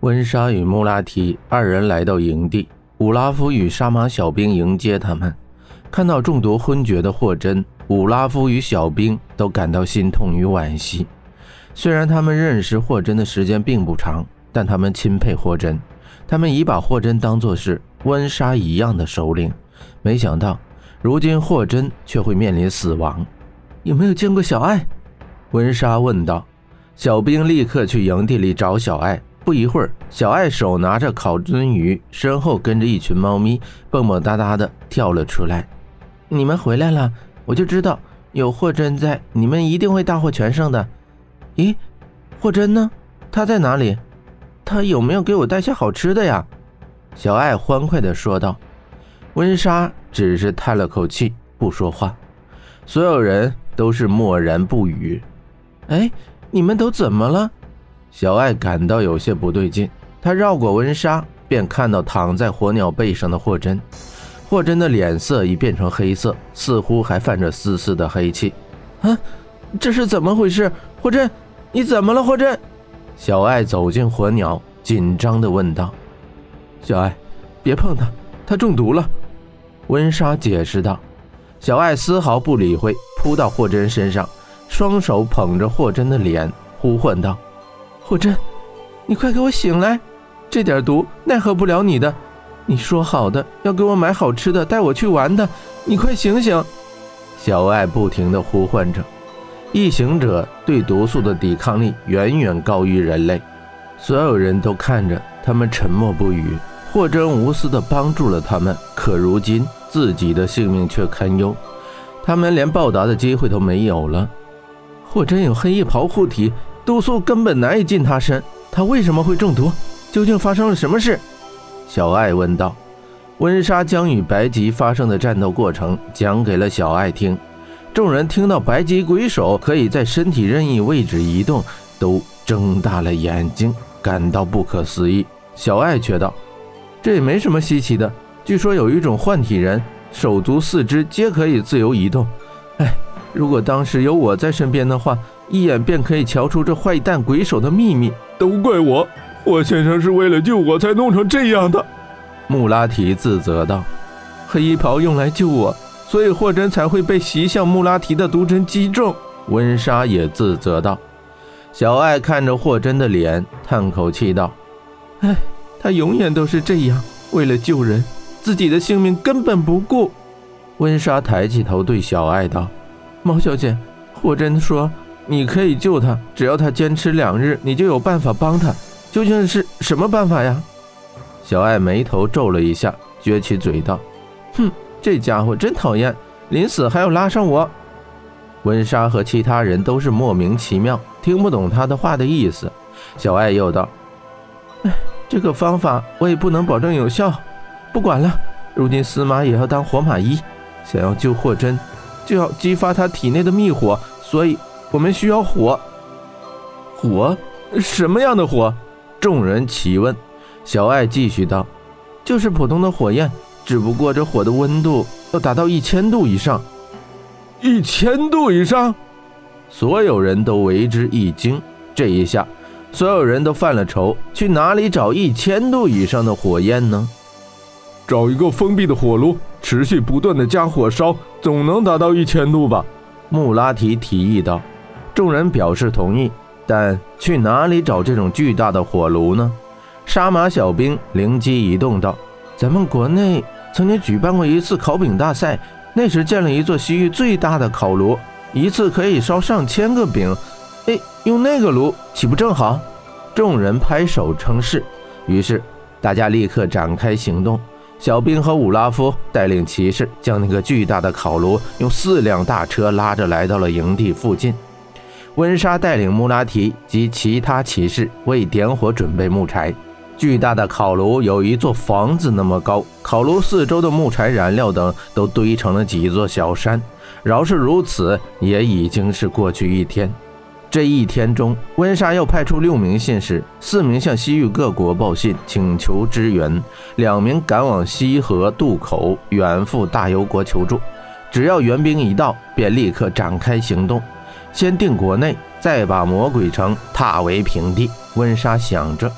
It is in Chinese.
温莎与穆拉提二人来到营地，武拉夫与杀马小兵迎接他们。看到中毒昏厥的霍真，武拉夫与小兵都感到心痛与惋惜。虽然他们认识霍真的时间并不长，但他们钦佩霍真，他们已把霍真当作是温莎一样的首领。没想到，如今霍真却会面临死亡。有没有见过小爱？温莎问道。小兵立刻去营地里找小爱。不一会儿，小爱手拿着烤鳟鱼，身后跟着一群猫咪，蹦蹦哒哒的跳了出来。你们回来了，我就知道有霍真在，你们一定会大获全胜的。咦，霍真呢？他在哪里？他有没有给我带些好吃的呀？小爱欢快地说道。温莎只是叹了口气，不说话。所有人都是默然不语。哎，你们都怎么了？小爱感到有些不对劲，她绕过温莎，便看到躺在火鸟背上的霍真。霍真的脸色已变成黑色，似乎还泛着丝丝的黑气。啊，这是怎么回事？霍真，你怎么了？霍真，小爱走进火鸟，紧张地问道：“小爱，别碰他，他中毒了。”温莎解释道。小爱丝毫不理会，扑到霍真身上，双手捧着霍真的脸，呼唤道。霍真，你快给我醒来！这点毒奈何不了你的。你说好的要给我买好吃的，带我去玩的，你快醒醒！小爱不停地呼唤着。异行者对毒素的抵抗力远远高于人类，所有人都看着他们沉默不语。霍真无私地帮助了他们，可如今自己的性命却堪忧，他们连报答的机会都没有了。霍真有黑衣袍护体。毒素根本难以进他身，他为什么会中毒？究竟发生了什么事？小爱问道。温莎将与白吉发生的战斗过程讲给了小爱听。众人听到白吉鬼手可以在身体任意位置移动，都睁大了眼睛，感到不可思议。小爱却道：“这也没什么稀奇的。据说有一种幻体人，手足四肢皆可以自由移动。哎，如果当时有我在身边的话。”一眼便可以瞧出这坏蛋鬼手的秘密，都怪我！霍先生是为了救我才弄成这样的。穆拉提自责道：“黑衣袍用来救我，所以霍真才会被袭向穆拉提的毒针击中。”温莎也自责道。小爱看着霍真的脸，叹口气道：“哎，他永远都是这样，为了救人，自己的性命根本不顾。”温莎抬起头对小爱道：“猫小姐，霍真说。”你可以救他，只要他坚持两日，你就有办法帮他。究竟是什么办法呀？小爱眉头皱了一下，撅起嘴道：“哼，这家伙真讨厌，临死还要拉上我。”温莎和其他人都是莫名其妙，听不懂他的话的意思。小爱又道：“哎，这个方法我也不能保证有效。不管了，如今司马也要当活马医，想要救霍真，就要激发他体内的秘火，所以。”我们需要火，火，什么样的火？众人齐问。小爱继续道：“就是普通的火焰，只不过这火的温度要达到一千度以上。一千度以上？”所有人都为之一惊。这一下，所有人都犯了愁：去哪里找一千度以上的火焰呢？找一个封闭的火炉，持续不断的加火烧，总能达到一千度吧？穆拉提提议道。众人表示同意，但去哪里找这种巨大的火炉呢？杀马小兵灵机一动道：“咱们国内曾经举办过一次烤饼大赛，那时建了一座西域最大的烤炉，一次可以烧上千个饼。哎，用那个炉岂不正好？”众人拍手称是。于是大家立刻展开行动。小兵和武拉夫带领骑士，将那个巨大的烤炉用四辆大车拉着来到了营地附近。温莎带领穆拉提及其他骑士为点火准备木柴。巨大的烤炉有一座房子那么高，烤炉四周的木柴、燃料等都堆成了几座小山。饶是如此，也已经是过去一天。这一天中，温莎又派出六名信使，四名向西域各国报信请求支援，两名赶往西河渡口远赴大游国求助。只要援兵一到，便立刻展开行动。先定国内，再把魔鬼城踏为平地。温莎想着。